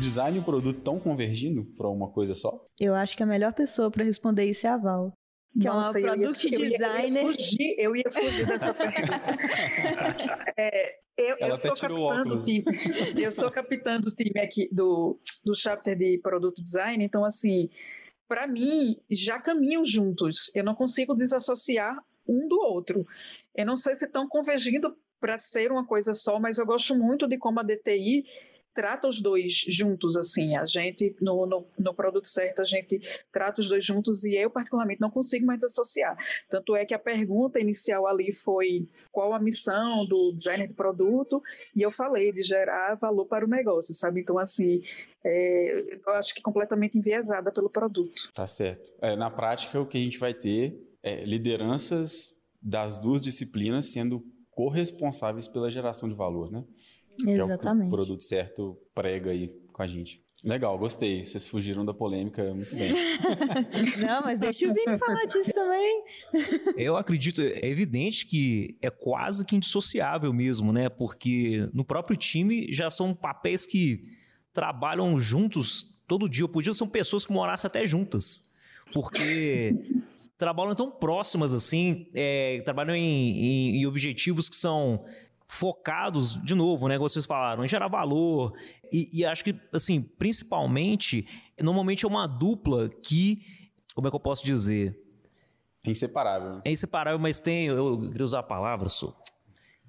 design e o produto estão convergindo para uma coisa só? Eu acho que a melhor pessoa para responder isso é a Val. Que Nossa, é uma product eu ia, designer. Eu ia, fugir, eu ia fugir dessa pergunta. é, eu, Ela eu até sou tirou capitã óculos. do time. Eu sou capitã do time aqui do, do chapter de produto design, então assim, para mim já caminham juntos. Eu não consigo desassociar um do outro. Eu não sei se estão convergindo para ser uma coisa só, mas eu gosto muito de como a DTI trata os dois juntos, assim, a gente, no, no, no, produto certo, a gente trata os dois juntos e eu, particularmente, não consigo mais desassociar. Tanto é que a pergunta inicial ali foi qual a missão do designer de produto, e eu falei de gerar valor para o negócio, sabe? Então, assim, é, eu acho que completamente enviesada pelo produto. Tá certo. É, na prática, o que a gente vai ter é lideranças das duas disciplinas sendo corresponsáveis pela geração de valor, né? Exatamente. É o, produto certo prega aí com a gente. Legal, gostei. Vocês fugiram da polêmica muito bem. Não, mas deixa o Vini falar disso também. Eu acredito, é evidente que é quase que indissociável mesmo, né? Porque no próprio time já são papéis que trabalham juntos todo dia. Podiam ser pessoas que morassem até juntas. Porque trabalham tão próximas assim, é, trabalham em, em, em objetivos que são focados, de novo, né, vocês falaram, em gerar valor. E, e, acho que, assim, principalmente, normalmente é uma dupla que, como é que eu posso dizer? É inseparável. É inseparável, mas tem, eu queria usar a palavra, sou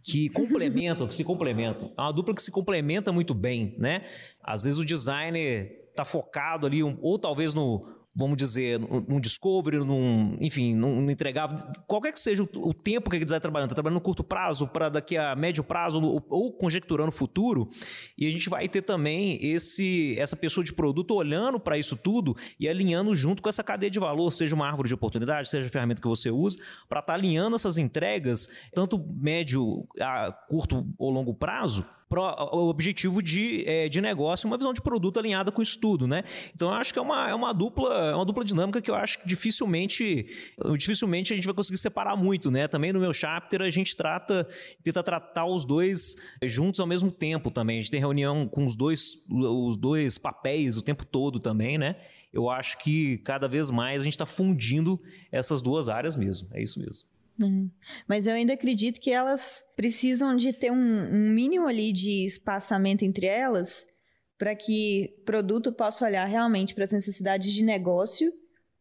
que complementam, que se complementam. É uma dupla que se complementa muito bem, né? Às vezes o designer tá focado ali, ou talvez no vamos dizer, num discovery, num, enfim, num entregar, qualquer que seja o, tempo que ele está trabalhando, está trabalhando no curto prazo, para daqui a médio prazo, ou, ou, conjecturando o futuro, e a gente vai ter também esse, essa pessoa de produto olhando para isso tudo e alinhando junto com essa cadeia de valor, seja uma árvore de oportunidade, seja a ferramenta que você usa, para estar tá alinhando essas entregas, tanto médio, a curto ou longo prazo, o objetivo de, é, de negócio, uma visão de produto alinhada com isso tudo, né? Então eu acho que é uma, é uma dupla, é uma dupla dinâmica que eu acho que dificilmente, dificilmente a gente vai conseguir separar muito, né? Também no meu chapter a gente trata, tenta tratar os dois juntos ao mesmo tempo também. A gente tem reunião com os dois, os dois papéis o tempo todo também, né? Eu acho que cada vez mais a gente está fundindo essas duas áreas mesmo. É isso mesmo. Uhum. Mas eu ainda acredito que elas precisam de ter um, um mínimo ali de espaçamento entre elas para que produto possa olhar realmente para as necessidades de negócio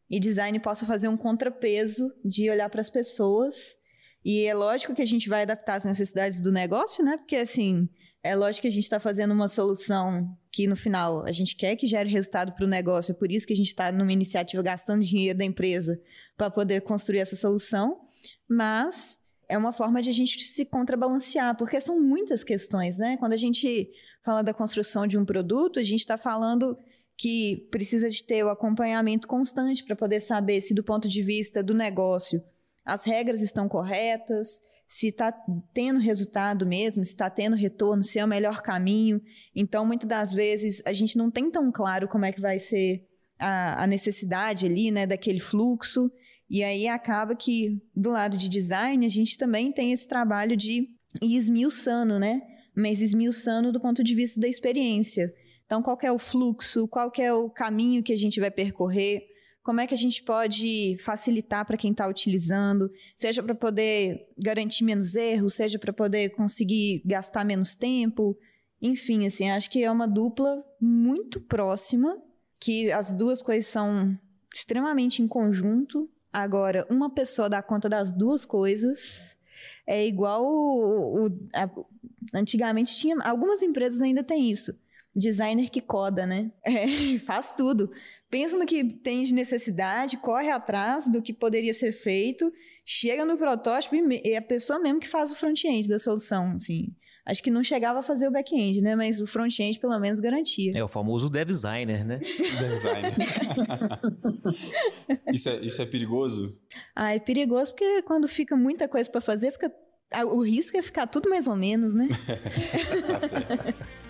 e design possa fazer um contrapeso de olhar para as pessoas. E é lógico que a gente vai adaptar as necessidades do negócio, né? Porque assim, é lógico que a gente está fazendo uma solução que no final a gente quer que gere resultado para o negócio, é por isso que a gente está numa iniciativa gastando dinheiro da empresa para poder construir essa solução mas é uma forma de a gente se contrabalancear, porque são muitas questões, né? Quando a gente fala da construção de um produto, a gente está falando que precisa de ter o acompanhamento constante para poder saber se, do ponto de vista do negócio, as regras estão corretas, se está tendo resultado mesmo, se está tendo retorno, se é o melhor caminho. Então, muitas das vezes, a gente não tem tão claro como é que vai ser a, a necessidade ali, né, daquele fluxo. E aí acaba que, do lado de design, a gente também tem esse trabalho de ir esmiuçando, né? Mas esmiuçando do ponto de vista da experiência. Então, qual é o fluxo, qual é o caminho que a gente vai percorrer, como é que a gente pode facilitar para quem está utilizando, seja para poder garantir menos erros, seja para poder conseguir gastar menos tempo. Enfim, assim, acho que é uma dupla muito próxima, que as duas coisas são extremamente em conjunto Agora, uma pessoa dá conta das duas coisas é igual o, o a, antigamente tinha algumas empresas ainda têm isso. Designer que coda né? É, faz tudo. Pensa no que tem de necessidade corre atrás do que poderia ser feito chega no protótipo e é a pessoa mesmo que faz o front-end da solução assim Acho que não chegava a fazer o back-end, né? Mas o front-end pelo menos garantia. É o famoso dev designer, né? dev designer. isso, é, isso é perigoso? Ah, é perigoso porque quando fica muita coisa para fazer, fica o risco é ficar tudo mais ou menos, né? tá certo.